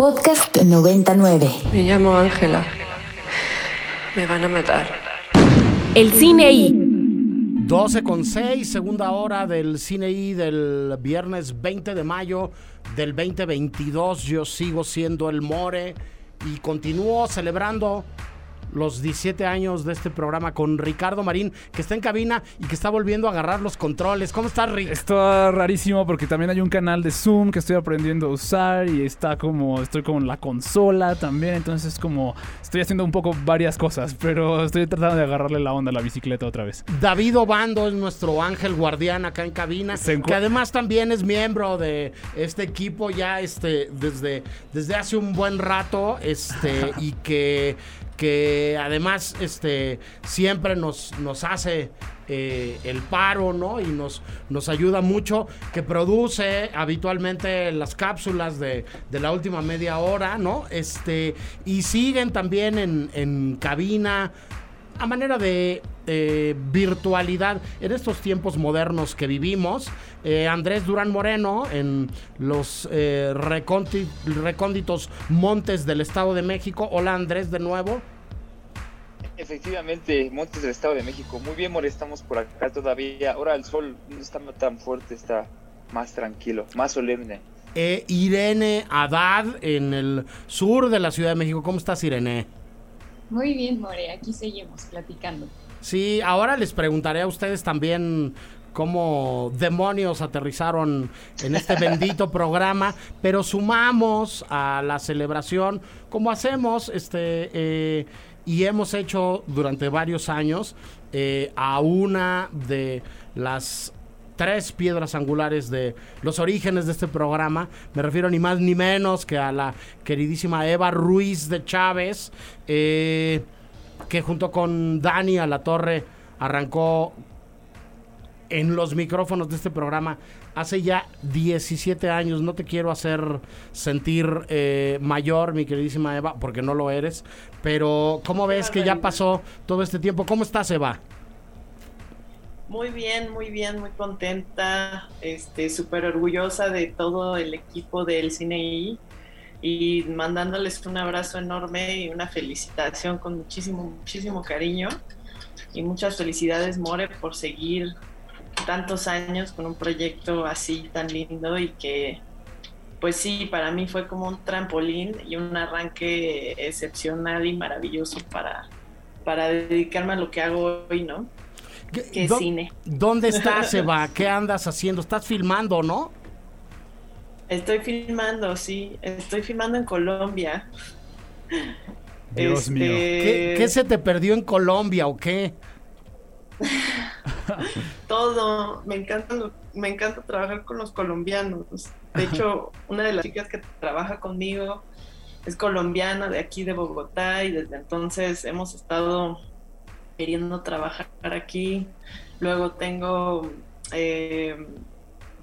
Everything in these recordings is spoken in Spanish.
Podcast 99. Me llamo Ángela. Me van a matar. El cine I. 12 con 6, segunda hora del cine I del viernes 20 de mayo del 2022. Yo sigo siendo el More y continúo celebrando los 17 años de este programa con Ricardo Marín, que está en cabina y que está volviendo a agarrar los controles. ¿Cómo estás, Rick? Está rarísimo porque también hay un canal de Zoom que estoy aprendiendo a usar y está como, estoy con la consola también, entonces es como, estoy haciendo un poco varias cosas, pero estoy tratando de agarrarle la onda a la bicicleta otra vez. David Obando es nuestro ángel guardián acá en cabina, que además también es miembro de este equipo ya este, desde, desde hace un buen rato este, y que que además este, siempre nos, nos hace eh, el paro, ¿no? Y nos, nos ayuda mucho, que produce habitualmente las cápsulas de, la última media hora, ¿no? Este, y siguen también en, cabina a manera de virtualidad en estos tiempos modernos que vivimos. Eh, Andrés Durán Moreno en los eh, recónditos montes del Estado de México. Hola Andrés de nuevo. Efectivamente, Montes del Estado de México. Muy bien, More, estamos por acá todavía. Ahora el sol no está tan fuerte, está más tranquilo, más solemne. Eh, Irene Haddad en el sur de la Ciudad de México. ¿Cómo estás, Irene? Muy bien, More, aquí seguimos platicando. Sí, ahora les preguntaré a ustedes también cómo demonios aterrizaron en este bendito programa, pero sumamos a la celebración, como hacemos, este... Eh, y hemos hecho durante varios años eh, a una de las tres piedras angulares de los orígenes de este programa. Me refiero ni más ni menos que a la queridísima Eva Ruiz de Chávez, eh, que junto con Dani a la Torre arrancó en los micrófonos de este programa hace ya 17 años. No te quiero hacer sentir eh, mayor, mi queridísima Eva, porque no lo eres. Pero, ¿cómo ves que ya pasó todo este tiempo? ¿Cómo estás, Eva? Muy bien, muy bien, muy contenta, este, súper orgullosa de todo el equipo del CineI y mandándoles un abrazo enorme y una felicitación con muchísimo, muchísimo cariño y muchas felicidades, More, por seguir tantos años con un proyecto así tan lindo y que pues sí, para mí fue como un trampolín y un arranque excepcional y maravilloso para, para dedicarme a lo que hago hoy, ¿no? Que es cine. ¿Dónde estás, Eva? ¿Qué andas haciendo? ¿Estás filmando, no? Estoy filmando, sí. Estoy filmando en Colombia. Dios mío. Este, ¿Qué, se te perdió en Colombia o qué? Todo, me encanta, me encanta trabajar con los colombianos. De hecho, una de las chicas que trabaja conmigo es colombiana de aquí de Bogotá y desde entonces hemos estado queriendo trabajar aquí. Luego tengo, eh,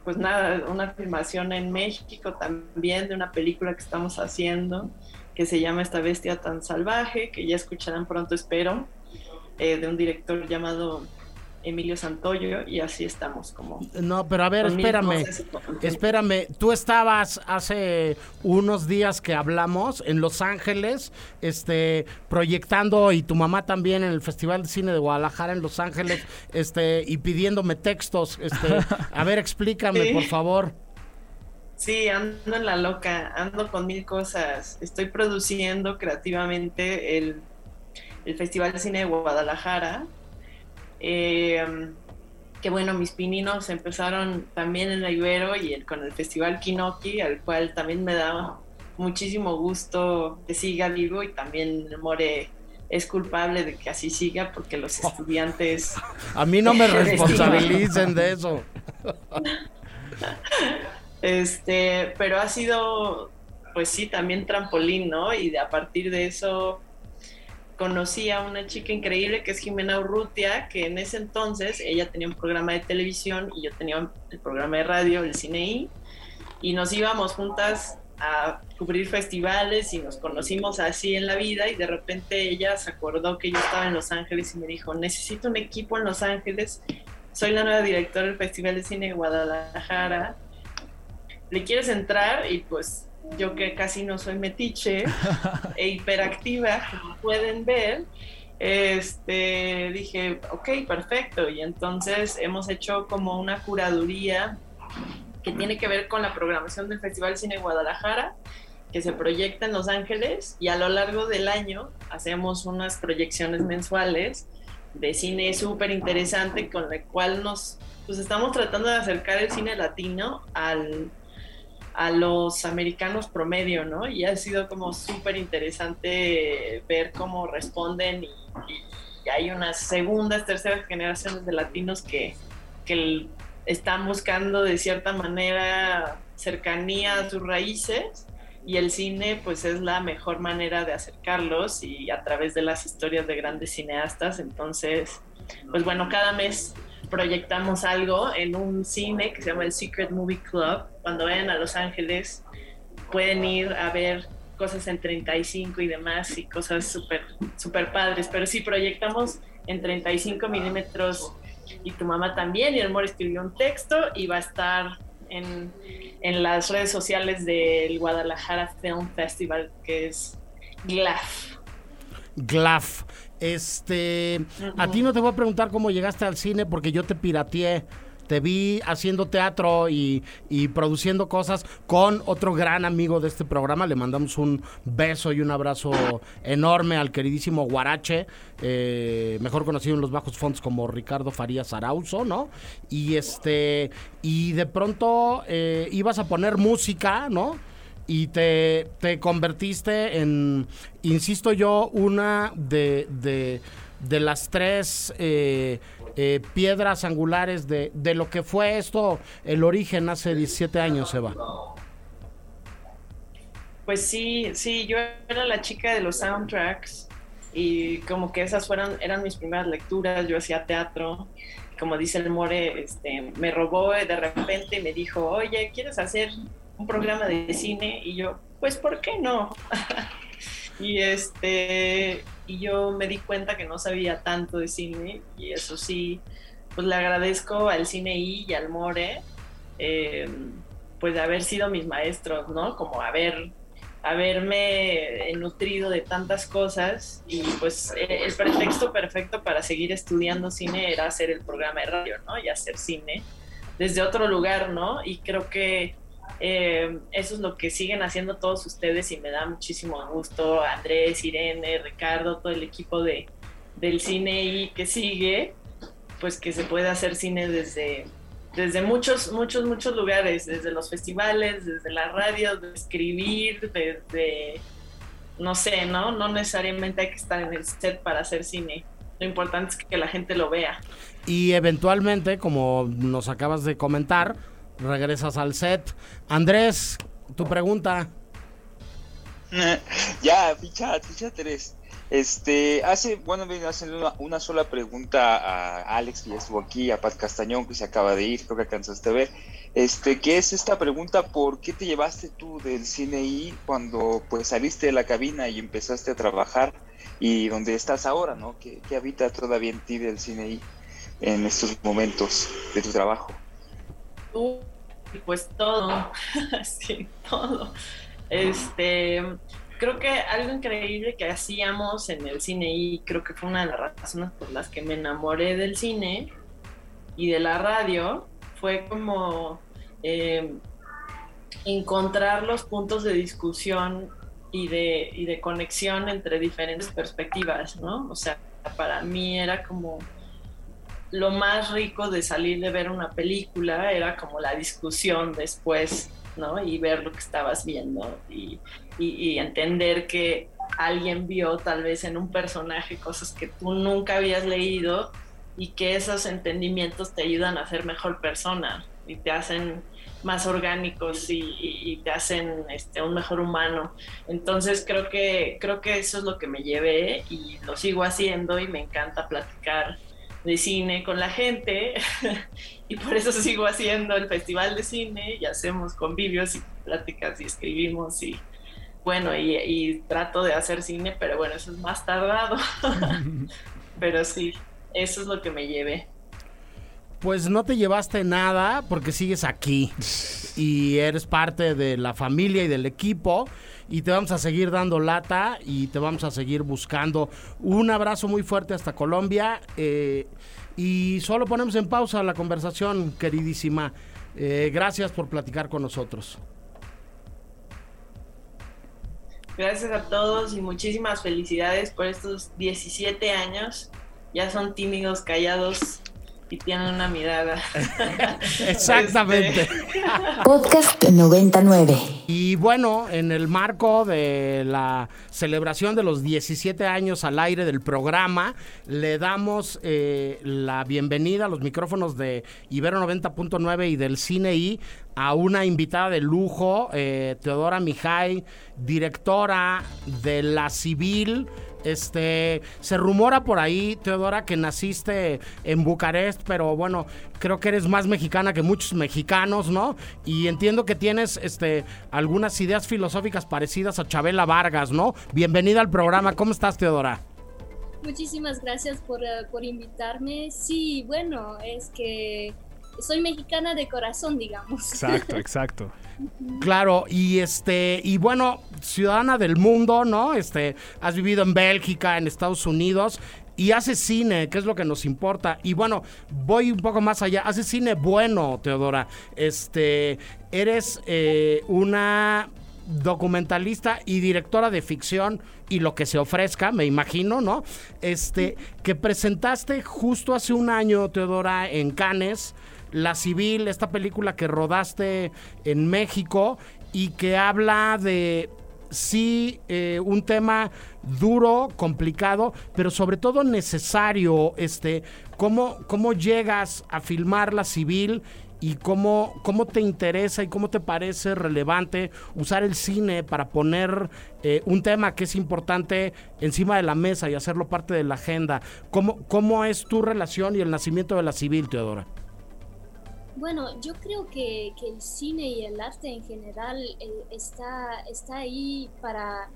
pues nada, una filmación en México también de una película que estamos haciendo que se llama Esta bestia tan salvaje, que ya escucharán pronto, espero. Eh, de un director llamado Emilio Santoyo y así estamos como... No, pero a ver, espérame, espérame, tú estabas hace unos días que hablamos en Los Ángeles, este, proyectando y tu mamá también en el Festival de Cine de Guadalajara en Los Ángeles, este, y pidiéndome textos, este, a ver, explícame, por favor. Sí, ando en la loca, ando con mil cosas, estoy produciendo creativamente el el Festival de Cine de Guadalajara. Eh, que bueno, mis pininos empezaron también en la Ibero y con el Festival Kinoki, al cual también me da muchísimo gusto que siga vivo y también More es culpable de que así siga porque los estudiantes... A mí no me responsabilicen de eso. Este, pero ha sido, pues sí, también trampolín, ¿no? Y a partir de eso conocí a una chica increíble que es Jimena Urrutia, que en ese entonces ella tenía un programa de televisión y yo tenía el programa de radio, el Cine y nos íbamos juntas a cubrir festivales y nos conocimos así en la vida y de repente ella se acordó que yo estaba en Los Ángeles y me dijo, necesito un equipo en Los Ángeles, soy la nueva directora del Festival de Cine de Guadalajara, ¿le quieres entrar? Y pues yo que casi no soy metiche e hiperactiva, como pueden ver, este, dije, ok, perfecto. Y entonces hemos hecho como una curaduría que tiene que ver con la programación del Festival Cine Guadalajara, que se proyecta en Los Ángeles y a lo largo del año hacemos unas proyecciones mensuales de cine súper interesante con la cual nos pues estamos tratando de acercar el cine latino al, a los americanos promedio, ¿no? Y ha sido como súper interesante ver cómo responden y, hay unas segundas, terceras generaciones de latinos que, que están buscando de cierta manera cercanía a sus raíces y el cine pues es la mejor manera de acercarlos y a través de las historias de grandes cineastas. Entonces, pues bueno, cada mes proyectamos algo en un cine que se llama el Secret Movie Club. Cuando vayan a Los Ángeles pueden ir a ver cosas en 35 y demás y cosas súper super padres, pero sí proyectamos en 35 milímetros y tu mamá también y el amor escribió un texto y va a estar en, en las redes sociales del Guadalajara Film Festival que es GLAF. GLAF. Este, a ti no te voy a preguntar cómo llegaste al cine porque yo te pirateé. Te vi haciendo teatro y, produciendo cosas con otro gran amigo de este programa. Le mandamos un beso y un abrazo enorme al queridísimo Guarache, eh, mejor conocido en los bajos fondos como Ricardo Farías Arauzo, ¿no? Y este, y de pronto eh, ibas a poner música, ¿no? Y te, te convertiste en, insisto yo, una de, de, las tres eh, eh, piedras angulares de, de, lo que fue esto, el origen hace 17 años, Eva. Pues sí, sí, yo era la chica de los soundtracks y como que esas fueron, eran mis primeras lecturas, yo hacía teatro, como dice el More, este, me robó de repente y me dijo, oye, ¿quieres hacer un programa de cine y yo, pues, ¿por qué no? y este, y yo me di cuenta que no sabía tanto de cine y eso sí, pues le agradezco al Cine y al More, em, pues de haber sido mis maestros, ¿no? Como haber haberme nutrido de tantas cosas y pues e, el pretexto perfecto para seguir estudiando cine era hacer el programa de radio, ¿no? Y hacer cine desde otro lugar, ¿no? Y creo que eh, eso es lo que siguen haciendo todos ustedes y me da muchísimo gusto. Andrés, Irene, Ricardo, todo el equipo de, del cine y que sigue, pues que se puede hacer cine desde, desde muchos, muchos, muchos lugares, desde los festivales, desde la radio, de escribir, desde, no sé, ¿no? No necesariamente hay que estar en el set para hacer cine. Lo importante es que la gente lo vea. Y eventualmente, como nos acabas de comentar, regresas al set. Andrés, tu pregunta. ya, ficha, ficha tres. Este, hace, bueno, voy a hacer una, sola pregunta a Alex, que ya estuvo aquí, a Pat Castañón, que se acaba de ir, creo que alcanzaste a ver. Este, ¿qué es esta pregunta? ¿Por qué te llevaste tú del cine y cuando pues saliste de la cabina y empezaste a trabajar y donde estás ahora, ¿no? ¿Qué, qué habita todavía en ti del cine y en estos momentos de tu trabajo? Pues todo, sí, todo. Este, creo que algo increíble que hacíamos en el cine y creo que fue una de las razones por las que me enamoré del cine y de la radio fue como eh, encontrar los puntos de discusión y de, y de conexión entre diferentes perspectivas, ¿no? O sea, para mí era como lo más rico de salir de ver una película era como la discusión después, ¿no? Y ver lo que estabas viendo y, entender que alguien vio tal vez en un personaje cosas que tú nunca habías leído y que esos entendimientos te ayudan a ser mejor persona y te hacen más orgánicos y, te hacen este, un mejor humano. Entonces creo que, creo que eso es lo que me llevé y lo sigo haciendo y me encanta platicar de cine con la gente y por eso sigo haciendo el festival de cine y hacemos convivios y pláticas y escribimos y bueno, y, trato de hacer cine, pero bueno, eso es más tardado. pero sí, eso es lo que me llevé. pues no te llevaste nada porque sigues aquí y eres parte de la familia y del equipo y te vamos a seguir dando lata y te vamos a seguir buscando. Un abrazo muy fuerte hasta Colombia eh, y solo ponemos en pausa la conversación, queridísima. Eh, gracias por platicar con nosotros. Gracias a todos y muchísimas felicidades por estos 17 años. Ya son tímidos, callados, y tienen una mirada. Exactamente. Este, Podcast 99. Y bueno, en el marco de la celebración de los 17 años al aire del programa, le damos eh, la bienvenida a los micrófonos de Ibero 90.9 y del Cine I a una invitada de lujo, eh, Teodora Mijay, directora de La Civil. Este, se rumora por ahí, Teodora, que naciste en Bucarest, pero bueno, creo que eres más mexicana que muchos mexicanos, ¿no? Y entiendo que tienes este, algunas ideas filosóficas parecidas a Chabela Vargas, ¿no? Bienvenida al programa. ¿Cómo estás, Teodora? Muchísimas gracias por, uh, por invitarme. Sí, bueno, es que soy mexicana de corazón, digamos. Exacto, exacto. Claro, y este, y bueno, ciudadana del mundo, ¿no? Este, has vivido en Bélgica, en Estados Unidos. Y haces cine, que es lo que nos importa. Y bueno, voy un poco más allá. Haces cine bueno, Teodora. Este, eres eh, una documentalista y directora de ficción y lo que se ofrezca, me imagino, ¿no? Este, que presentaste justo hace un año, Teodora, en Cannes, La Civil, esta película que rodaste en México y que habla de sí eh, un tema duro, complicado, pero sobre todo necesario, este, cómo, cómo llegas a filmar la civil y cómo, cómo te interesa y cómo te parece relevante usar el cine para poner eh, un tema que es importante encima de la mesa y hacerlo parte de la agenda. ¿Cómo, ¿Cómo es tu relación y el nacimiento de la civil, Teodora? Bueno, yo creo que, el cine y el arte en general eh, está, está ahí para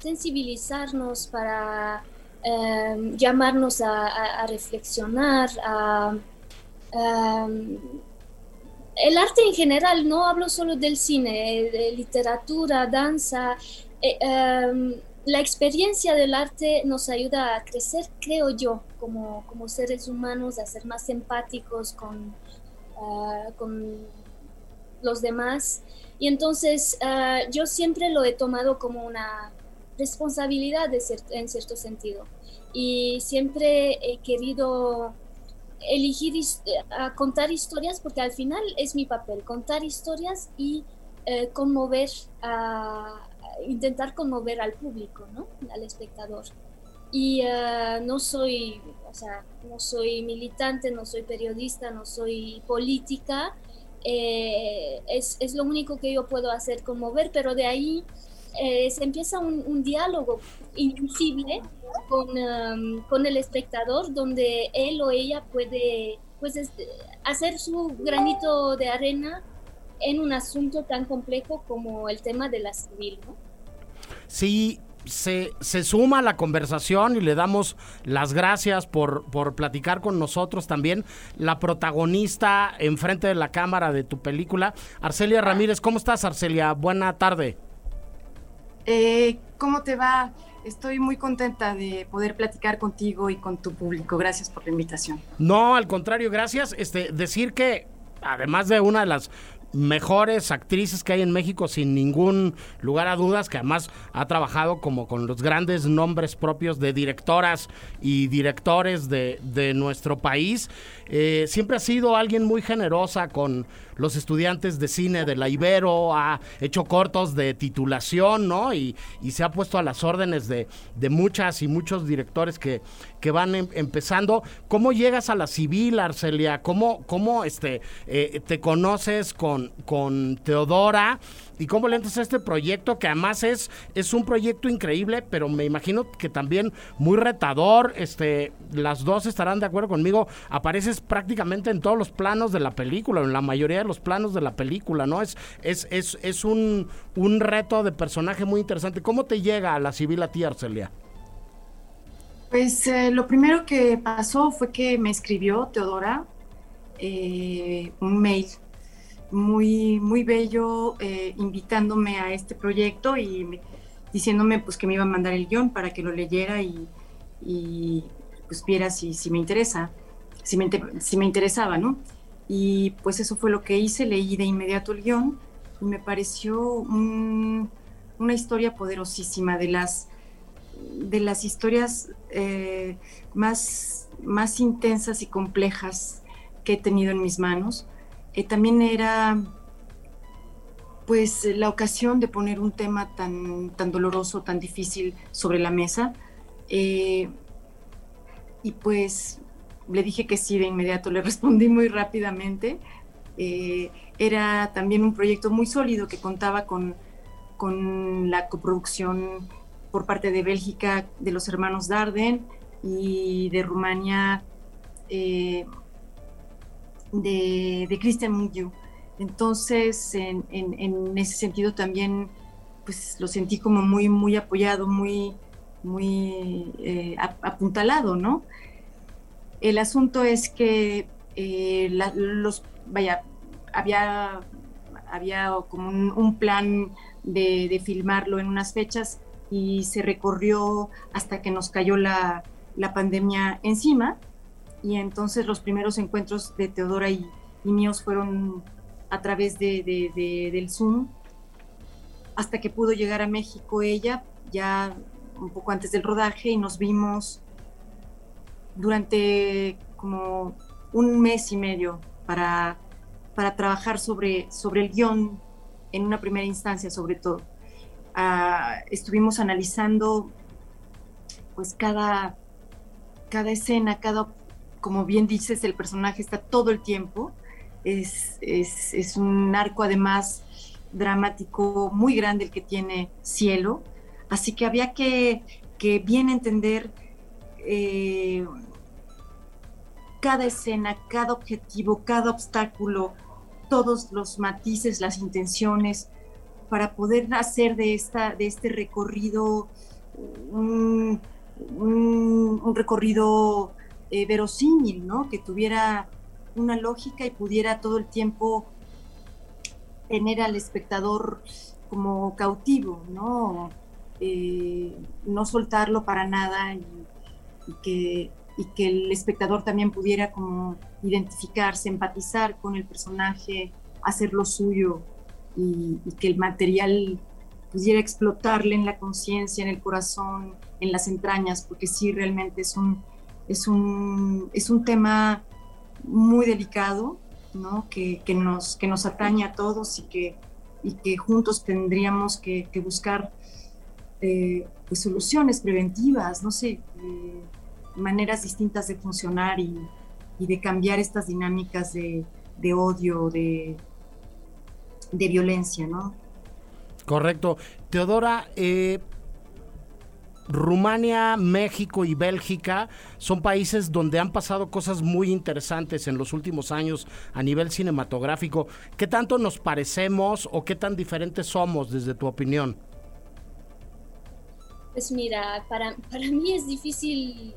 sensibilizarnos, para eh, llamarnos a, reflexionar, a, el arte en general, no hablo solo del cine, de literatura, danza. Eh, um, la experiencia del arte nos ayuda a crecer, creo yo, como, como seres humanos, a ser más empáticos con, uh, con los demás. Y entonces uh, yo siempre lo he tomado como una responsabilidad de cier en cierto sentido. Y siempre he querido elegir a contar historias porque al final es mi papel, contar historias y eh, conmover, intentar conmover al público, ¿no? al espectador. Y uh, no soy, o sea, no soy militante, no soy periodista, no soy política, eh, es, es, lo único que yo puedo hacer, conmover, pero de ahí eh, se empieza un, un diálogo invisible con, con, el espectador donde él o ella puede pues, este, hacer su granito de arena en un asunto tan complejo como el tema de la civil. ¿no? Sí, se, se, suma a la conversación y le damos las gracias por, por platicar con nosotros también. La protagonista enfrente de la cámara de tu película, Arcelia Ramírez. ¿Cómo estás, Arcelia? Buena tarde. Eh, ¿Cómo te va? Estoy muy contenta de poder platicar contigo y con tu público. Gracias por la invitación. No, al contrario, gracias. Este, decir que además de una de las mejores actrices que hay en México sin ningún lugar a dudas, que además ha trabajado como con los grandes nombres propios de directoras y directores de, de nuestro país. Eh, siempre ha sido alguien muy generosa con los estudiantes de cine de la Ibero, ha hecho cortos de titulación, ¿no? Y, y se ha puesto a las órdenes de, de muchas y muchos directores que, que van em, empezando. ¿Cómo llegas a la civil, Arcelia? ¿Cómo, cómo este, eh, te conoces con, con Teodora? ¿Y cómo le entras a este proyecto? Que además es, es un proyecto increíble, pero me imagino que también muy retador. Este, las dos estarán de acuerdo conmigo. Apareces prácticamente en todos los planos de la película, en la mayoría de los planos de la película, ¿no? Es, es, es, es un, un reto de personaje muy interesante. ¿Cómo te llega a la civil a ti, Arcelia? Pues eh, lo primero que pasó fue que me escribió Teodora eh, un mail muy, muy bello eh, invitándome a este proyecto y diciéndome pues que me iba a mandar el guion para que lo leyera y, y pues viera si, si me interesa, si me, si me interesaba, ¿no? Y pues eso fue lo que hice, leí de inmediato el guion y me pareció una historia poderosísima de las, de las historias eh, más, más intensas y complejas que he tenido en mis manos. Eh, también era pues la ocasión de poner un tema tan, tan doloroso, tan difícil sobre la mesa. Eh, y pues le dije que sí de inmediato, le respondí muy rápidamente. Eh, era también un proyecto muy sólido que contaba con, con la coproducción por parte de Bélgica de los hermanos Darden y de Rumania eh, de, de Christian Mugiu. Entonces, en, en, ese sentido también, pues lo sentí como muy, muy apoyado, muy, muy eh, apuntalado, ¿no? El asunto es que eh, los, vaya, había, había como un, plan de, filmarlo en unas fechas y se recorrió hasta que nos cayó la, pandemia encima. Y entonces los primeros encuentros de Teodora y, míos fueron a través de, del Zoom, hasta que pudo llegar a México ella, ya un poco antes del rodaje, y nos vimos durante como un mes y medio para, para trabajar sobre, sobre el guion en una primera instancia sobre todo. Ah, estuvimos analizando pues cada, cada escena, cada, como bien dices, el personaje está todo el tiempo. Es, es, es un arco además dramático muy grande el que tiene Cielo. Así que había que, que bien entender eh, cada escena, cada objetivo, cada obstáculo, todos los matices, las intenciones, para poder hacer de, esta, de este recorrido un, recorrido eh, verosímil, ¿no? que tuviera una lógica y pudiera todo el tiempo tener al espectador como cautivo, ¿no? Eh, no soltarlo para nada y que y que el espectador también pudiera como identificarse, empatizar con el personaje, hacer lo suyo y, que el material pudiera explotarle en la conciencia, en el corazón, en las entrañas, porque sí realmente es un, es un, es un tema muy delicado, ¿no? que, que, nos, que nos atañe a todos y que, y que juntos tendríamos que, que buscar eh, pues soluciones preventivas, no sé, eh, maneras distintas de funcionar y, de cambiar estas dinámicas de, odio, de, de, violencia, ¿no? Correcto. Teodora, eh, Rumania, México y Bélgica son países donde han pasado cosas muy interesantes en los últimos años a nivel cinematográfico. ¿Qué tanto nos parecemos o qué tan diferentes somos desde tu opinión? Pues mira, para, para mí es difícil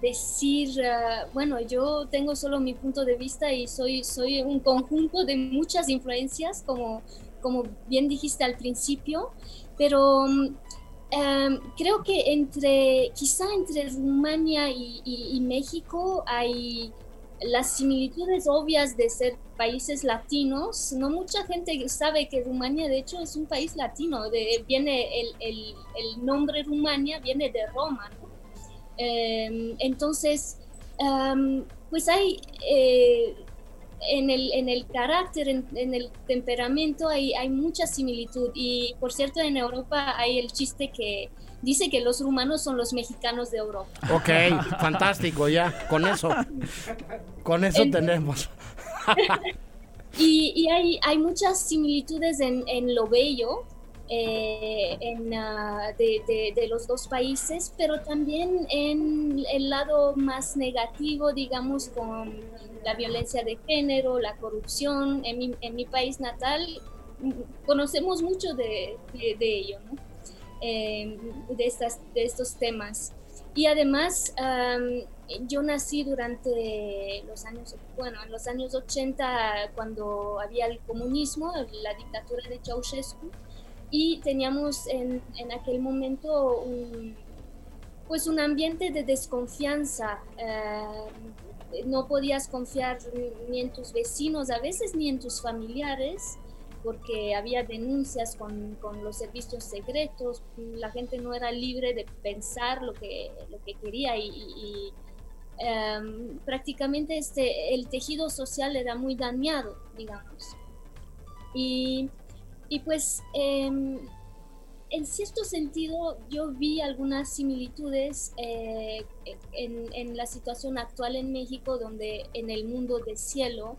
decir, ah, bueno, yo tengo solo mi punto de vista y soy, soy un conjunto de muchas influencias, como, como bien dijiste al principio, pero mm, em, creo que entre, quizá entre Rumania y, México hay las similitudes obvias de ser países latinos. No mucha gente sabe que Rumania de hecho es un país latino, viene el, el nombre Rumania viene de Roma, Em, entonces, pues hay eh, en, el, en el carácter, en, el temperamento, hay, hay mucha similitud. Y por cierto, en Europa hay el chiste que dice que los rumanos son los mexicanos de Europa. Ok, fantástico, ya, con eso. Con eso tenemos. y, y hay, hay muchas similitudes en, en lo bello, eh, en, ah, de, los dos países, pero también en el lado más negativo, digamos, con la violencia de género, la corrupción. En mi, en mi país natal mm, conocemos mucho de, ello, eh, de, estas, de estos temas. Y además, yo nací durante los años, bueno, en los años 80, cuando había el comunismo, la dictadura de Ceausescu, y teníamos en, en aquel momento un, pues un ambiente de desconfianza. Eh, no podías confiar ni en tus vecinos, a veces ni en tus familiares, porque había denuncias con, con los servicios secretos, la gente no era libre de pensar lo que, lo que quería y Em, prácticamente este, el tejido social era muy dañado, digamos. Y, y pues em, en cierto sentido yo vi algunas similitudes eh, en, la situación actual en México, donde en el mundo de cielo,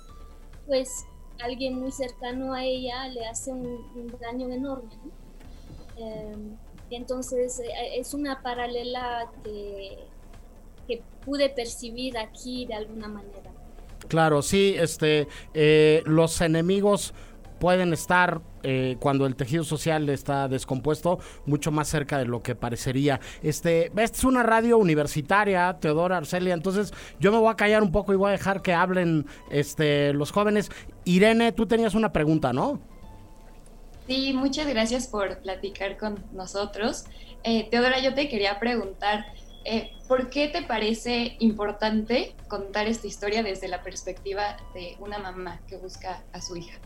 pues alguien muy cercano a ella le hace un, daño enorme. Em, entonces eh, es una paralela que que pude percibir aquí de alguna manera. Claro, sí, este, eh, los enemigos pueden estar eh, cuando el tejido social está descompuesto mucho más cerca de lo que parecería. Este, esta es una radio universitaria, Teodora Arcelia, entonces yo me voy a callar un poco y voy a dejar que hablen este, los jóvenes. Irene, tú tenías una pregunta, ¿no? Sí, muchas gracias por platicar con nosotros. Eh, Teodora, yo te quería preguntar, eh, ¿Por qué te parece importante contar esta historia desde la perspectiva de una mamá que busca a su hija?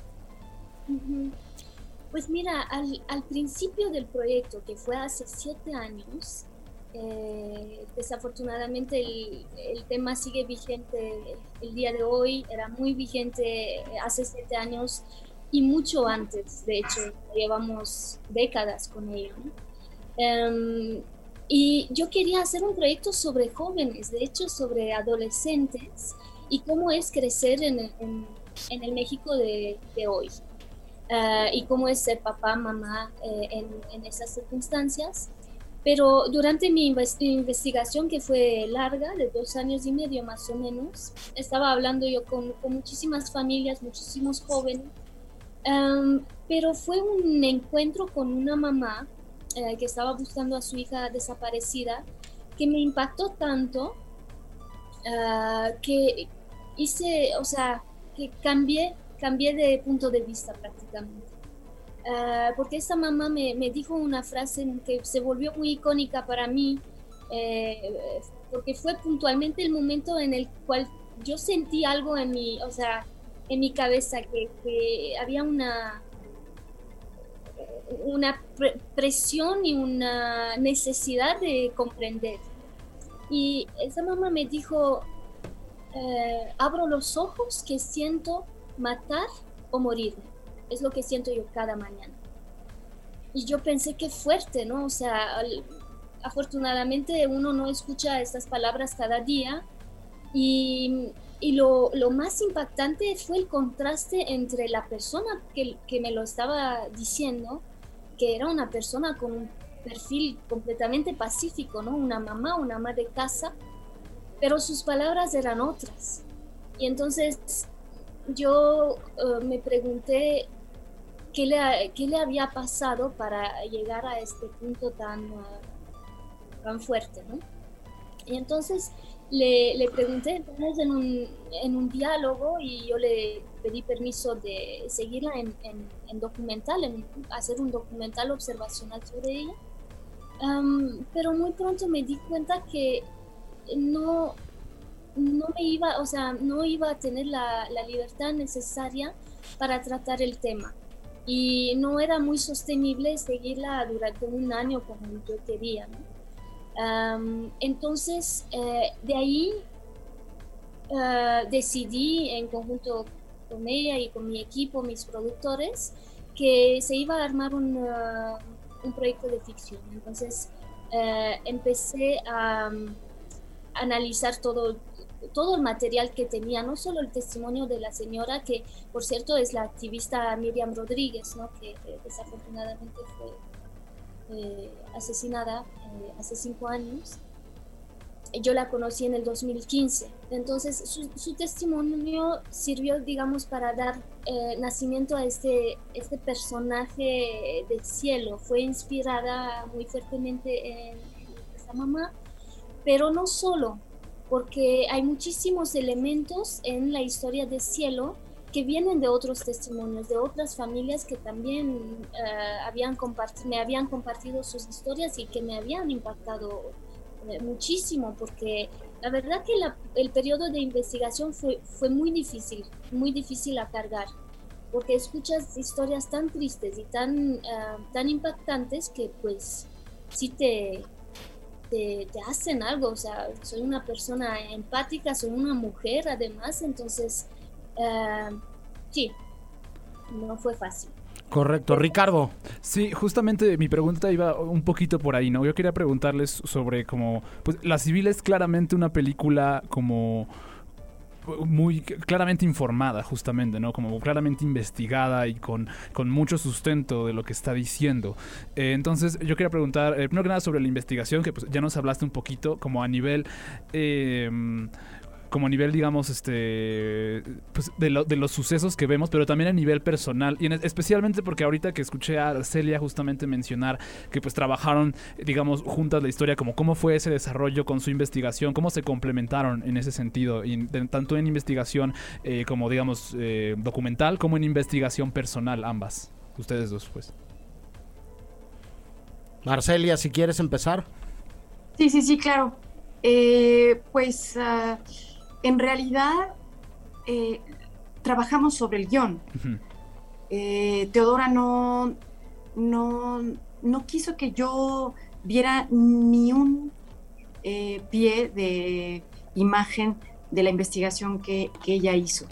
Pues mira, al, principio del proyecto, que fue hace siete años, eh, desafortunadamente el, tema sigue vigente el día de hoy, era muy vigente hace siete años y mucho antes, de hecho, llevamos décadas con ello. Em, y yo quería hacer un proyecto sobre jóvenes, de hecho sobre adolescentes y cómo es crecer en, el México de hoy. Uh, y cómo es ser papá, mamá eh, en, en, esas circunstancias. Pero durante mi investigación, que fue larga, de dos años y medio más o menos, estaba hablando yo con, con muchísimas familias, muchísimos jóvenes, um, pero fue un encuentro con una mamá eh, que estaba buscando a su hija desaparecida, que me impactó tanto ah, que hice, o sea, que cambié, cambié de punto de vista prácticamente. Ah, porque esta mamá me, me, dijo una frase que se volvió muy icónica para mí, eh, porque fue puntualmente el momento en el cual yo sentí algo en mi, o sea, en mi cabeza, que, que había una, una presión y una necesidad de comprender. Y esa mamá me dijo, eh, abro los ojos que siento matar o morirme. Es lo que siento yo cada mañana. Y yo pensé que fuerte, ¿no? O sea, afortunadamente uno no escucha estas palabras cada día. Y, y lo, lo, más impactante fue el contraste entre la persona que, que me lo estaba diciendo que era una persona con un perfil completamente pacífico, ¿no? Una mamá, una madre de casa, pero sus palabras eran otras. Y entonces yo eh, me pregunté qué le, qué le había pasado para llegar a este punto tan, uh, tan fuerte, ¿no? Y entonces le, le pregunté, estamos en un, en un diálogo y yo le pedí permiso de seguirla en, en, documental, en hacer un documental observacional sobre ella. pero muy pronto me di cuenta que no, no me iba, o sea, no iba a tener la, la libertad necesaria para tratar el tema. Y no era muy sostenible seguirla durante un año como yo quería. entonces, eh, de ahí uh, decidí en conjunto con ella y con mi equipo, mis productores, que se iba a armar un, uh, un proyecto de ficción. Entonces uh, empecé a um, analizar todo, todo el material que tenía, no solo el testimonio de la señora, que por cierto es la activista Miriam Rodríguez, ¿no? que eh, desafortunadamente fue eh, asesinada eh, hace cinco años yo la conocí en el 2015. Entonces su, testimonio sirvió, digamos, para dar eh, nacimiento a este, este personaje del cielo. Fue inspirada muy fuertemente en, esta mamá, pero no solo. Porque hay muchísimos elementos en la historia de Cielo que vienen de otros testimonios, de otras familias que también eh, habían me habían compartido sus historias y que me habían impactado eh, muchísimo, porque la verdad que el periodo de investigación fue, fue muy difícil, muy difícil a cargar, porque escuchas historias tan tristes y tan, eh, tan impactantes que pues sí te, te, te, hacen algo, o sea, soy una persona empática, soy una mujer además, entonces eh, sí, no fue fácil. Correcto, Ricardo. Sí, justamente mi pregunta iba un poquito por ahí, ¿no? Yo quería preguntarles sobre como, pues La Civil es claramente una película como muy claramente informada, justamente, ¿no? Como claramente investigada y con, con mucho sustento de lo que está diciendo. Eh, entonces, yo quería preguntar, eh, primero que nada, sobre la investigación, que pues ya nos hablaste un poquito, como a nivel. Eh, como a nivel, digamos, este, pues de, los sucesos que vemos, pero también a nivel personal. Y especialmente porque ahorita que escuché a Celia justamente mencionar que pues trabajaron, digamos, juntas la historia, como cómo fue ese desarrollo con su investigación, cómo se complementaron en ese sentido, y tanto en investigación eh, como, digamos, eh, documental, como en investigación personal, ambas. Ustedes dos, pues. Marcelia, si quieres empezar. Sí, sí, sí, claro. Eh, pues uh, en realidad eh, trabajamos sobre el guion. Eh, Teodora no, no, no, quiso que yo viera ni un eh, pie de imagen de la investigación que, ella hizo.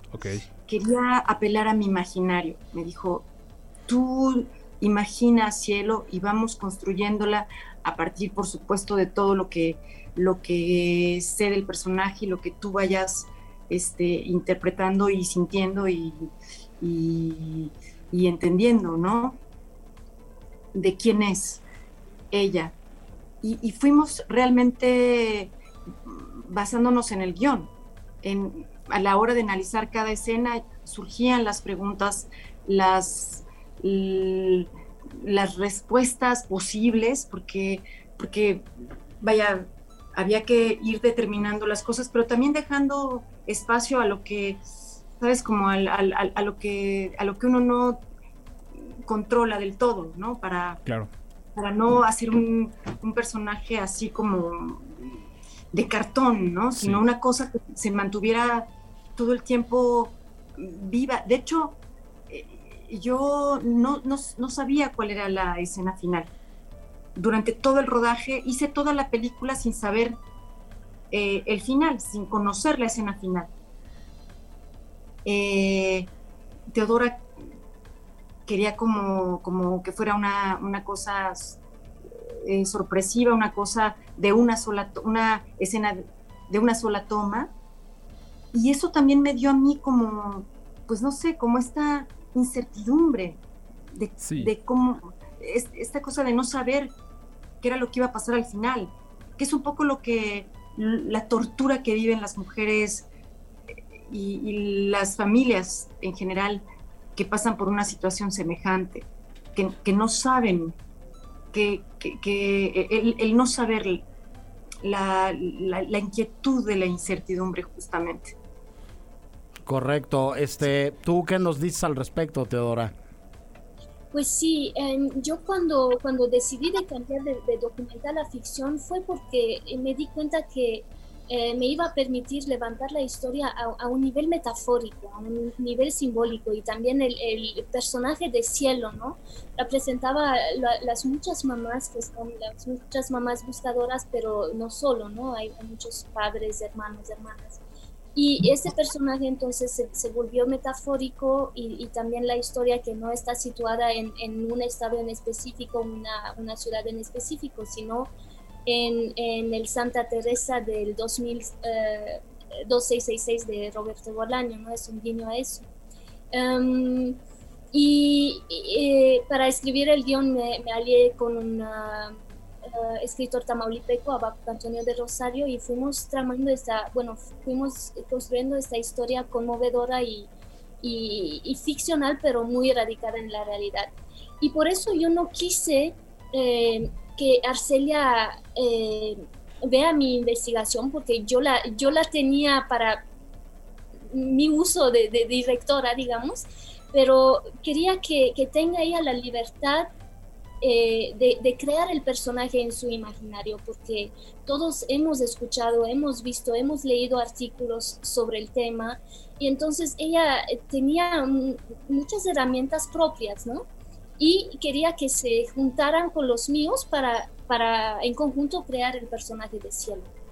Quería apelar a mi imaginario. Me dijo, tú imagina cielo y vamos construyéndola a partir, por supuesto, de todo lo que lo que sé del personaje y lo que tú vayas este, interpretando y sintiendo y, entendiendo, ¿no? De quién es ella. Y, fuimos realmente basándonos en el guion. En, a la hora de analizar cada escena surgían las preguntas, las, las respuestas posibles, porque, porque, vaya, había que ir determinando las cosas, pero también dejando espacio a lo que, sabes, como a, lo que a lo que uno no controla del todo, ¿no? Para, claro. para no hacer un, personaje así como de cartón, ¿no? Sino una cosa que se mantuviera todo el tiempo viva. De hecho, eh, yo no, no sabía cuál era la escena final durante todo el rodaje hice toda la película sin saber eh, el final, sin conocer la escena final. Eh, Teodora quería como, como que fuera una, una cosa eh, sorpresiva, una cosa de una sola, una escena de una sola toma. Y eso también me dio a mí como, pues no sé, como esta incertidumbre de, de cómo, esta cosa de no saber qué era lo que iba a pasar al final, que es un poco lo que la tortura que viven las mujeres eh, y, las familias en general que pasan por una situación semejante, que, no saben, que, el, no saber la, la, inquietud de la incertidumbre justamente. Correcto. Este, ¿Tú qué nos dices al respecto, Teodora? Pues sí, em, yo cuando, cuando decidí de cambiar de, documental a ficción fue porque eh, me di cuenta que eh, me iba a permitir levantar la historia a, un nivel metafórico, a un nivel simbólico y también el, personaje de cielo, ¿no? Representaba las muchas mamás que son las muchas mamás buscadoras, pero no solo, ¿no? hay muchos padres, hermanos, hermanas. Y ese personaje entonces se, volvió metafórico y, también la historia que no está situada en, en un estado en específico, una, una ciudad en específico, sino en, en el Santa Teresa del 2000, 2666 eh, de Roberto Bolaño, ¿no? Es un guiño a eso. Em, y, eh, para escribir el guion me, me alié con una eh, escritor tamaulipeco, Abaco Antonio de Rosario, y fuimos tramando esta, bueno, fuimos construyendo esta historia conmovedora y, y, ficcional, pero muy radicada en la realidad. Y por eso yo no quise eh, que Arcelia eh, vea mi investigación porque yo la, yo la tenía para mi uso de, de directora, digamos, pero quería que, que tenga ella la libertad eh, de, crear el personaje en su imaginario, porque todos hemos escuchado, hemos visto, hemos leído artículos sobre el tema, y entonces ella eh, tenía muchas herramientas propias, ¿no? Y quería que se juntaran con los míos para, para en conjunto crear el personaje de Cielo.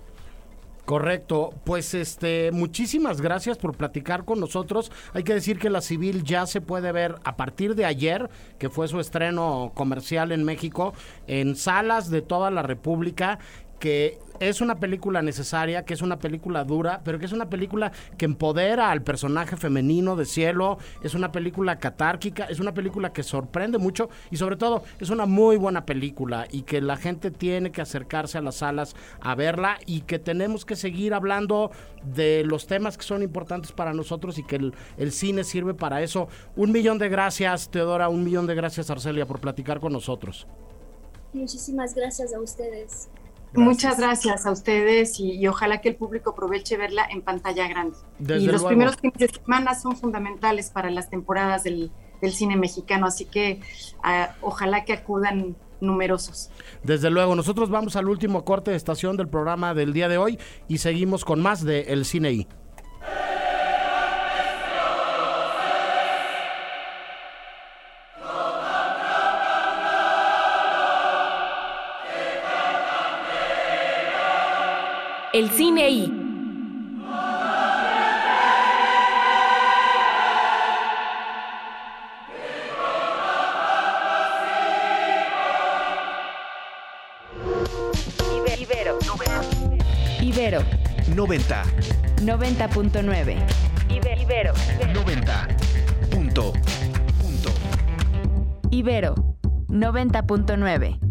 Correcto, pues este, muchísimas gracias por platicar con nosotros. Hay que decir que la civil ya se puede ver a partir de ayer, que fue su estreno comercial en México, en salas de toda la República que es una película necesaria, que es una película dura, pero que es una película que empodera al personaje femenino de cielo, es una película catárquica, es una película que sorprende mucho y sobre todo es una muy buena película y que la gente tiene que acercarse a las salas a verla y que tenemos que seguir hablando de los temas que son importantes para nosotros y que el, el cine sirve para eso. Un millón de gracias, Teodora, un millón de gracias, Arcelia, por platicar con nosotros. Muchísimas gracias a ustedes. Muchas gracias a ustedes y, ojalá que el público aproveche verla en pantalla grande. y los primeros fines de semana son fundamentales para las temporadas del, cine mexicano, así que ah, ojalá que acudan numerosos. Desde luego, nosotros vamos al último corte de estación del programa del día de hoy y seguimos con más de El Cine I. El cine I. Ibero. Ibero. 90. 90.9. Ibero. 90. Punto. Punto. Ibero. 90.9.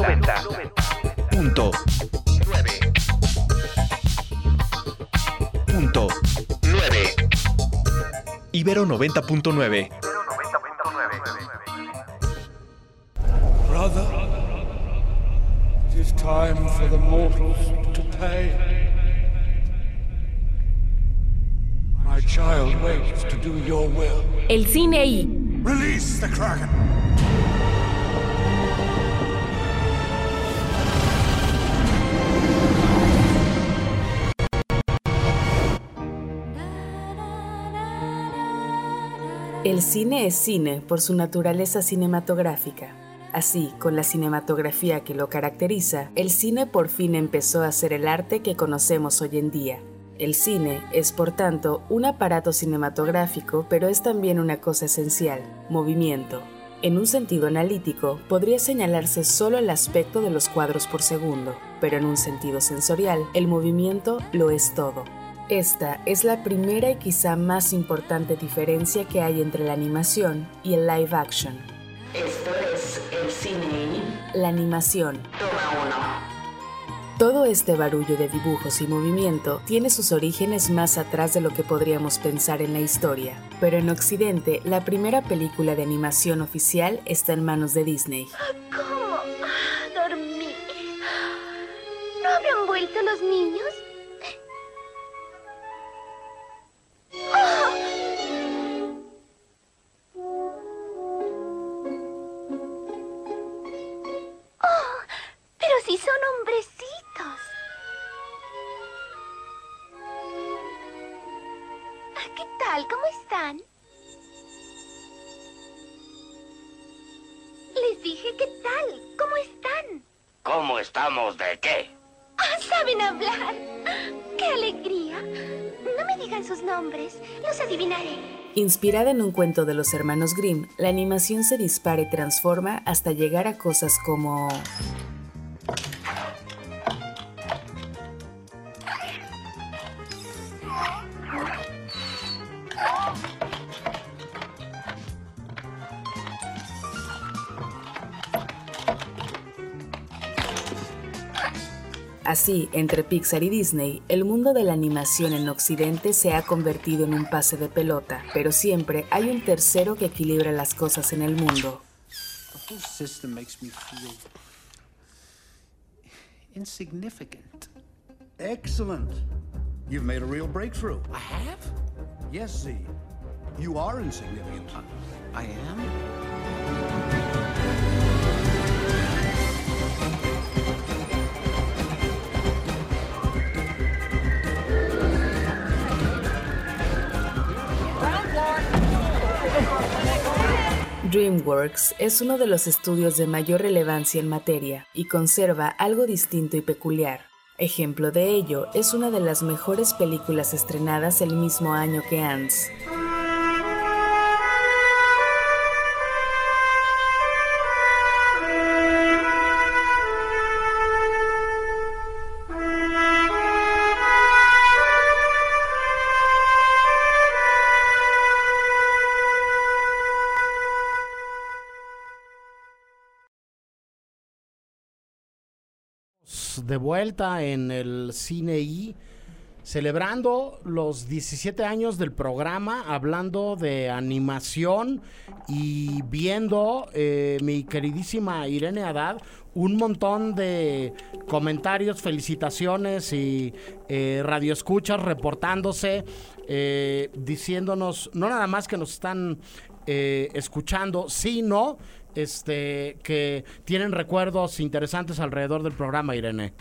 Punto 9. Punto 9. Ibero 90.9. Brother, it is time for the mortals to pay. My child waits to do your will. El cine I. Release the Kraken. El cine es cine por su naturaleza cinematográfica. Así, con la cinematografía que lo caracteriza, el cine por fin empezó a ser el arte que conocemos hoy en día. El cine es, por tanto, un aparato cinematográfico, pero es también una cosa esencial, movimiento. En un sentido analítico, podría señalarse solo el aspecto de los cuadros por segundo, pero en un sentido sensorial, el movimiento lo es todo. Esta es la primera y quizá más importante diferencia que hay entre la animación y el live action. Esto es el cine. La animación. Toma uno. Todo este barullo de dibujos y movimiento tiene sus orígenes más atrás de lo que podríamos pensar en la historia, pero en Occidente la primera película de animación oficial está en manos de Disney. ¿Cómo? Dormí. ¿No habían vuelto los niños? De qué? Ah, saben hablar. ¡Qué alegría! No me digan sus nombres, los adivinaré. Inspirada en un cuento de los hermanos Grimm, la animación se dispara y transforma hasta llegar a cosas como Así, entre Pixar y Disney, el mundo de la animación en Occidente se ha convertido en un pase de pelota, pero siempre hay un tercero que equilibra las cosas en el mundo. Insignificant. Excellent. You've made a real breakthrough. I have? Yes, Z. You are insignificant. I am? DreamWorks es uno de los estudios de mayor relevancia en materia y conserva algo distinto y peculiar. Ejemplo de ello es una de las mejores películas estrenadas el mismo año que Ants. De vuelta en el Cine I, celebrando los 17 años del programa, hablando de animación y viendo, eh, mi queridísima Irene Haddad, un montón de comentarios, felicitaciones y eh, radioescuchas reportándose, eh, diciéndonos, no nada más que nos están eh, escuchando, sino este, que tienen recuerdos interesantes alrededor del programa, Irene.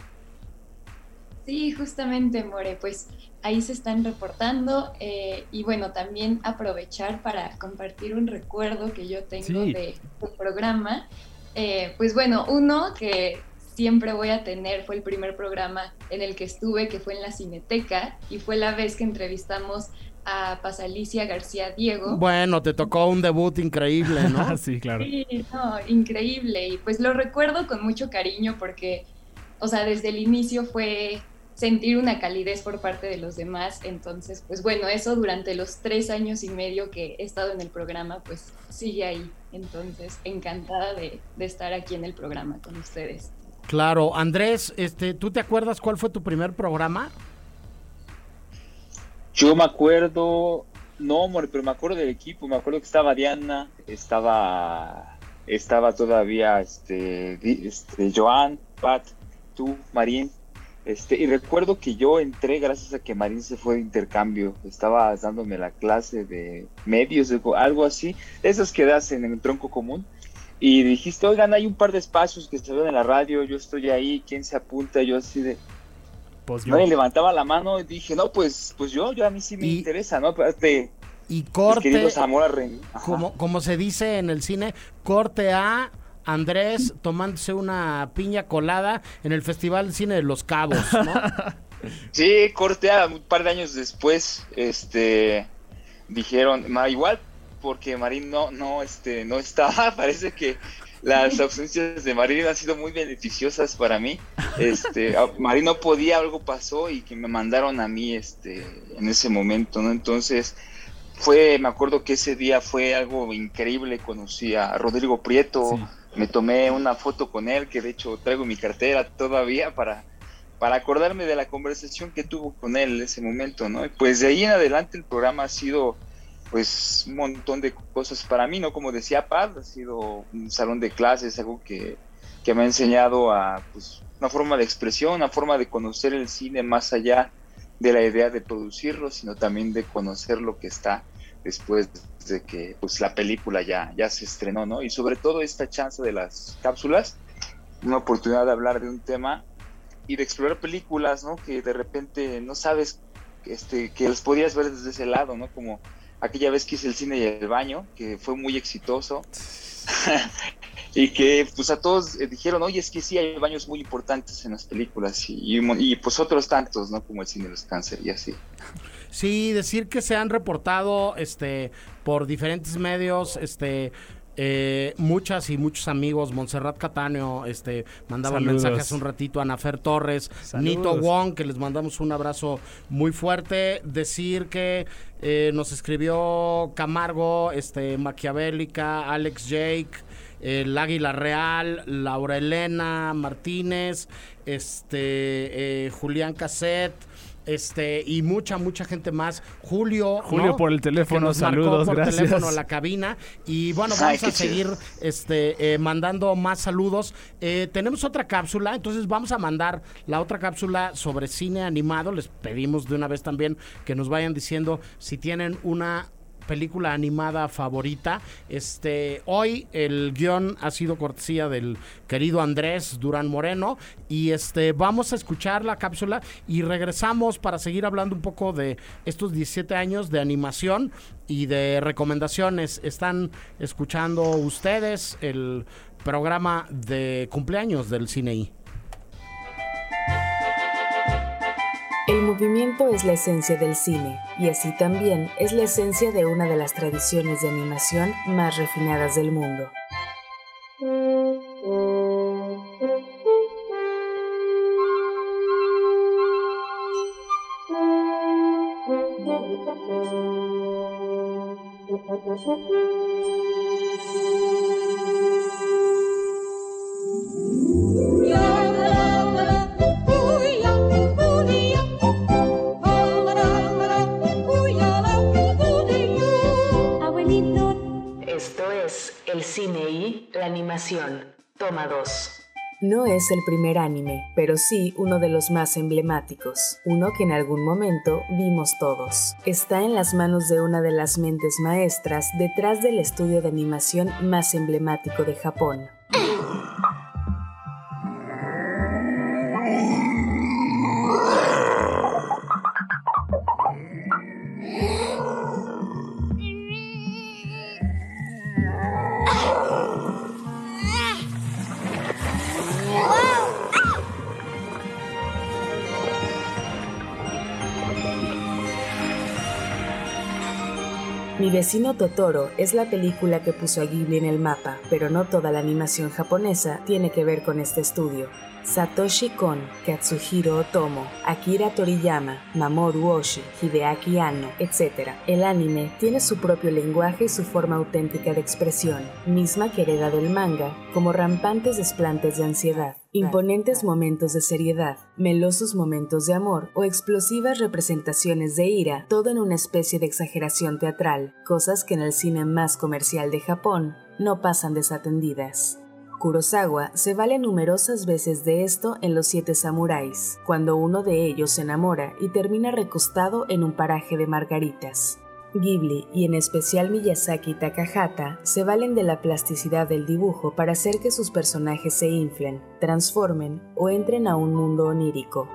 Sí, justamente, More, pues ahí se están reportando eh, y bueno, también aprovechar para compartir un recuerdo que yo tengo Sí. de, del programa. Eh, pues bueno, uno que siempre voy a tener fue el primer programa en el que estuve, que fue en la Cineteca y fue la vez que entrevistamos a Pasalicia García Diego. Bueno, te tocó un debut increíble, ¿no? sí, claro. Sí, no, increíble. Y pues lo recuerdo con mucho cariño porque, o sea, desde el inicio fue sentir una calidez por parte de los demás. Entonces, pues bueno, eso durante los tres años y medio que he estado en el programa, pues sigue ahí. Entonces, encantada de, de estar aquí en el programa con ustedes. Claro, Andrés, este, ¿tú te acuerdas cuál fue tu primer programa? Yo me acuerdo, no, amor, pero me acuerdo del equipo, me acuerdo que estaba Diana, estaba, estaba todavía, este, este, Joan, Pat, tú, Marín, este, y recuerdo que yo entré gracias a que Marín se fue de intercambio, estaba dándome la clase de medios, algo así, esas que das en el tronco común, y dijiste, oigan, hay un par de espacios que se ven en la radio, yo estoy ahí, ¿quién se apunta? Yo así de, Pues yo. Nadie levantaba la mano y dije, no, pues, pues yo, yo a mí sí me interesa, ¿no? Aparte, Y corte, como, como se dice en el cine, corte a Andrés tomándose una piña colada en el Festival de Cine de Los Cabos, ¿no? Sí, corte a un par de años después, este, dijeron, ma, igual, porque Marín no, no, este, no estaba, parece que las ausencias de Marín han sido muy beneficiosas para mí, este, Marín no podía, algo pasó y que me mandaron a mí, este, en ese momento, ¿no? Entonces, fue, me acuerdo que ese día fue algo increíble, conocí a Rodrigo Prieto, me tomé una foto con él, que de hecho traigo en mi cartera todavía para, para acordarme de la conversación que tuvo con él en ese momento, ¿no? Y pues de ahí en adelante el programa ha sido pues un montón de cosas para mí, ¿no? Como decía Paz, ha sido un salón de clases, algo que, que me ha enseñado a pues una forma de expresión, una forma de conocer el cine más allá de la idea de producirlo, sino también de conocer lo que está después de que pues la película ya, ya se estrenó, ¿no? Y sobre todo esta chance de las cápsulas, una oportunidad de hablar de un tema y de explorar películas, ¿no? Que de repente no sabes este, que las podías ver desde ese lado, ¿no? Como aquella vez que hice el cine y el baño, que fue muy exitoso. y que pues a todos eh, dijeron, oye, es que sí hay baños muy importantes en las películas y, y, pues otros tantos, ¿no? Como el cine de los cáncer y así. Sí, decir que se han reportado este por diferentes medios, este eh, muchas y muchos amigos, Montserrat Catáneo, este, mandaba un Saludos. mensaje hace un ratito, Anafer Torres, Saludos. Nito Wong, que les mandamos un abrazo muy fuerte. Decir que eh, nos escribió Camargo, este, Maquiavélica, Alex Jake, el Águila Real, Laura Elena Martínez, este, eh, Julián Cassette. Este, y mucha, mucha gente más. Julio. Julio ¿no? por el teléfono, Que nos marcó saludos, por gracias. teléfono a la cabina. Y bueno, vamos a chido. seguir este, eh, mandando más saludos. Eh, tenemos otra cápsula, entonces vamos a mandar la otra cápsula sobre cine animado. Les pedimos de una vez también que nos vayan diciendo si tienen una película animada favorita. Este, hoy el guion ha sido cortesía del querido Andrés Durán Moreno y este vamos a escuchar la cápsula y regresamos para seguir hablando un poco de estos 17 años de animación y de recomendaciones. Están escuchando ustedes el programa de cumpleaños del CineI. El movimiento es la esencia del cine y así también es la esencia de una de las tradiciones de animación más refinadas del mundo. Y la animación. Toma 2. No es el primer anime, pero sí uno de los más emblemáticos, uno que en algún momento vimos todos. Está en las manos de una de las mentes maestras detrás del estudio de animación más emblemático de Japón. Mi vecino Totoro es la película que puso a Ghibli en el mapa, pero no toda la animación japonesa tiene que ver con este estudio. Satoshi Kon, Katsuhiro Otomo, Akira Toriyama, Mamoru Oshii, Hideaki Anno, etc. El anime tiene su propio lenguaje y su forma auténtica de expresión, misma que hereda del manga, como rampantes desplantes de ansiedad, imponentes momentos de seriedad, melosos momentos de amor o explosivas representaciones de ira, todo en una especie de exageración teatral, cosas que en el cine más comercial de Japón no pasan desatendidas. Kurosawa se vale numerosas veces de esto en Los Siete Samuráis, cuando uno de ellos se enamora y termina recostado en un paraje de margaritas. Ghibli y en especial Miyazaki y Takahata se valen de la plasticidad del dibujo para hacer que sus personajes se inflen, transformen o entren a un mundo onírico.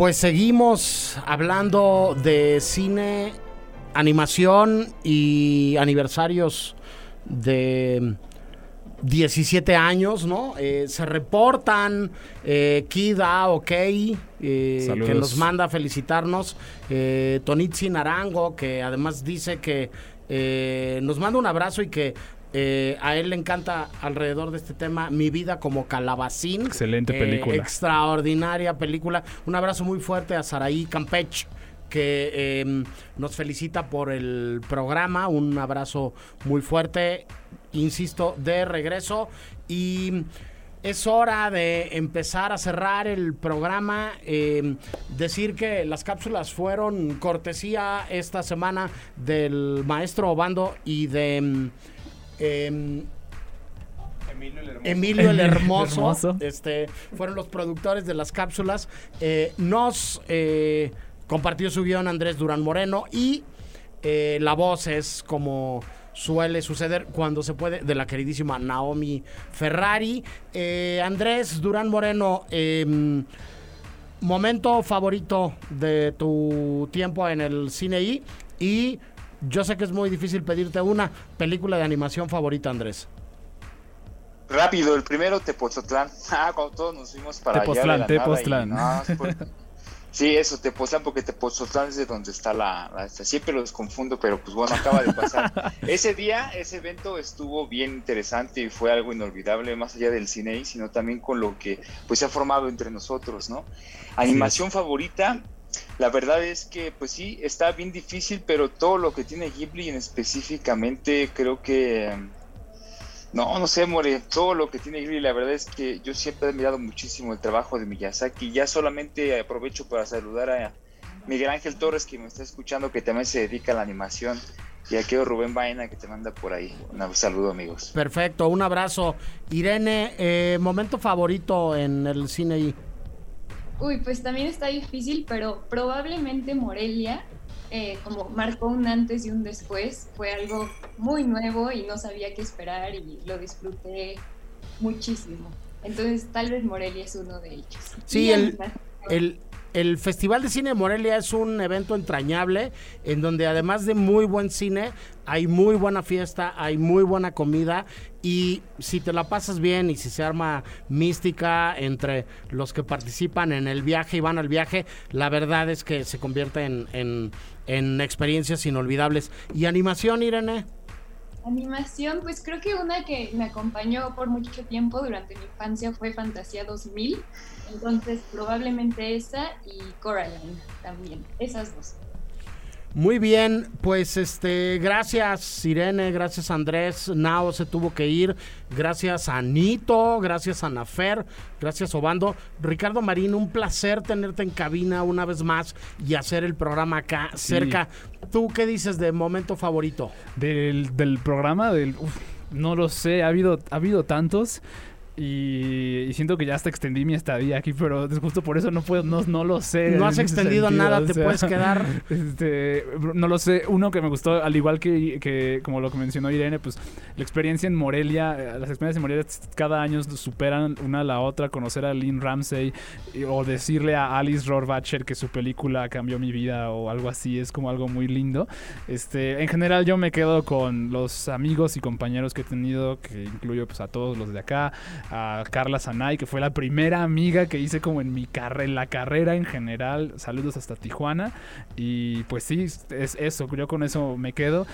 Pues seguimos hablando de cine, animación y aniversarios de 17 años, ¿no? Eh, se reportan eh, Kida OK, eh, que nos manda a felicitarnos, Tonitzi Narango, que además dice que eh, nos manda un abrazo y que eh, a él le encanta alrededor de este tema Mi vida como calabacín. Excelente Eh, película. extraordinaria película. Un abrazo muy fuerte a Saraí Campech que eh, nos felicita por el programa. Un abrazo muy fuerte, insisto, de regreso. Y es hora de empezar a cerrar el programa. eh, decir que las cápsulas fueron cortesía esta semana del maestro Obando y de... em, Emilio el Hermoso, Hermoso. este, fueron los productores de las cápsulas. Eh, nos eh, compartió su guion Andrés Durán Moreno y eh, la voz es como suele suceder cuando se puede de la queridísima Naomi Ferrari. Eh, Andrés Durán Moreno, em, momento favorito de tu tiempo en el cine y, y yo sé que es muy difícil pedirte una película de animación favorita, Andrés. Rápido, el primero Tepoztlán. Ah, cuando todos nos fuimos para Tepoztlán, allá de la nada y- Tepoztlán. no, es por- Sí, eso, Tepoztlán, porque Tepoztlán es de donde está la, la- Siempre los confundo, pero pues bueno, acaba de pasar. ese día, ese evento estuvo bien interesante y fue algo inolvidable, más allá del cine, y sino también con lo que pues se ha formado entre nosotros, ¿no? Animación favorita, la verdad es que pues sí, está bien difícil, pero todo lo que tiene Ghibli en específicamente creo que... No, no sé, More, todo lo que tiene Ghibli, la verdad es que yo siempre he admirado muchísimo el trabajo de Miyazaki. Ya solamente aprovecho para saludar a Miguel Ángel Torres, que me está escuchando, que también se dedica a la animación, y a Keo Rubén Baena, que te manda por ahí. Un saludo, amigos. Perfecto, un abrazo. Irene, eh, momento favorito en el cine Uy, pues también está difícil, pero probablemente Morelia, eh, como marcó un antes y un después, fue algo muy nuevo y no sabía qué esperar y lo disfruté muchísimo. Entonces, tal vez Morelia es uno de ellos. Sí, el, el, el Festival de Cine de Morelia es un evento entrañable en donde además de muy buen cine, hay muy buena fiesta, hay muy buena comida y si te la pasas bien y si se arma mística entre los que participan en el viaje y van al viaje, la verdad es que se convierte en, en, en experiencias inolvidables. ¿Y animación, Irene? Animación, pues creo que una que me acompañó por mucho tiempo durante mi infancia fue Fantasía 2000. Entonces, probablemente esa y Coraline también. Esas dos. Muy bien, pues este, gracias Irene, gracias Andrés, Nao se tuvo que ir, gracias a Nito, gracias a Nafer, gracias Obando, Ricardo Marín, un placer tenerte en cabina una vez más y hacer el programa acá Sí. cerca. ¿Tú qué dices de momento favorito? Del, del programa, del, uf, no lo sé, ha habido, ha habido tantos. Y, y siento que ya hasta extendí mi estadía aquí, pero justo por eso no puedo, no, no lo sé. No has extendido nada, te puedes quedar. Este, no lo sé. Uno que me gustó, al igual que, que como lo que mencionó Irene, pues la experiencia en Morelia, eh, las experiencias en Morelia cada año superan una a la otra. Conocer a Lynn Ramsey y- o decirle a Alice Rohrwacher que su película cambió mi vida o algo así, es como algo muy lindo. Este, en general yo me quedo con los amigos y compañeros que he tenido, que incluyo pues a todos los de acá, a Carla Sanay, que fue la primera amiga que hice como en mi carrera, en la carrera en general. Saludos hasta Tijuana. Y pues sí, es eso, yo con eso me quedo.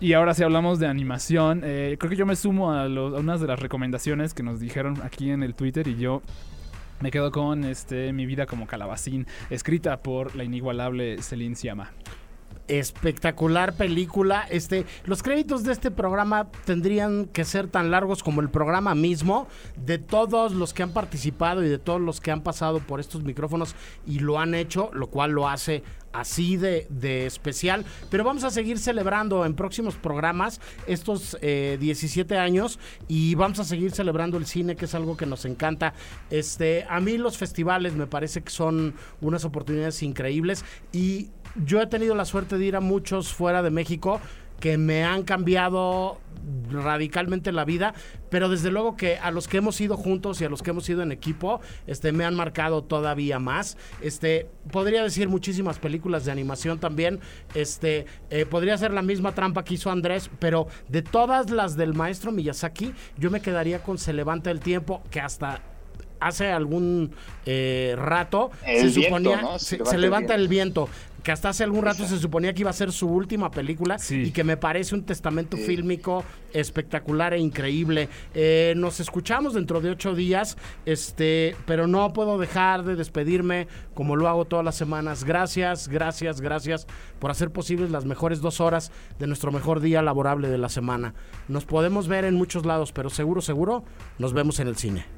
Y ahora si hablamos de animación, eh, creo que yo me sumo a, unas de las recomendaciones que nos dijeron aquí en el Twitter y yo me quedo con este Mi vida como calabacín, escrita por la inigualable Celine Siama. Espectacular película. Este, los créditos de este programa tendrían que ser tan largos como el programa mismo. De todos los que han participado y de todos los que han pasado por estos micrófonos y lo han hecho, lo cual lo hace así de, de especial. Pero vamos a seguir celebrando en próximos programas estos eh, 17 años y vamos a seguir celebrando el cine, que es algo que nos encanta. Este, a mí los festivales me parece que son unas oportunidades increíbles y yo he tenido la suerte de ir a muchos fuera de México que me han cambiado radicalmente la vida, pero desde luego que a los que hemos ido juntos y a los que hemos ido en equipo, este me han marcado todavía más. Este podría decir muchísimas películas de animación también. Este eh, podría ser la misma trampa que hizo Andrés, pero de todas las del maestro Miyazaki, yo me quedaría con Se levanta el tiempo, que hasta hace algún eh, rato El se viento, suponía ¿no? se, Se se levanta el viento que hasta hace algún rato se suponía que iba a ser su última película y que me parece un testamento Sí. fílmico espectacular e increíble. Eh, nos escuchamos dentro de ocho días, este, pero no puedo dejar de despedirme como lo hago todas las semanas. Gracias, gracias, gracias por hacer posibles las mejores dos horas de nuestro mejor día laborable de la semana. Nos podemos ver en muchos lados, pero seguro, seguro, nos vemos en el cine.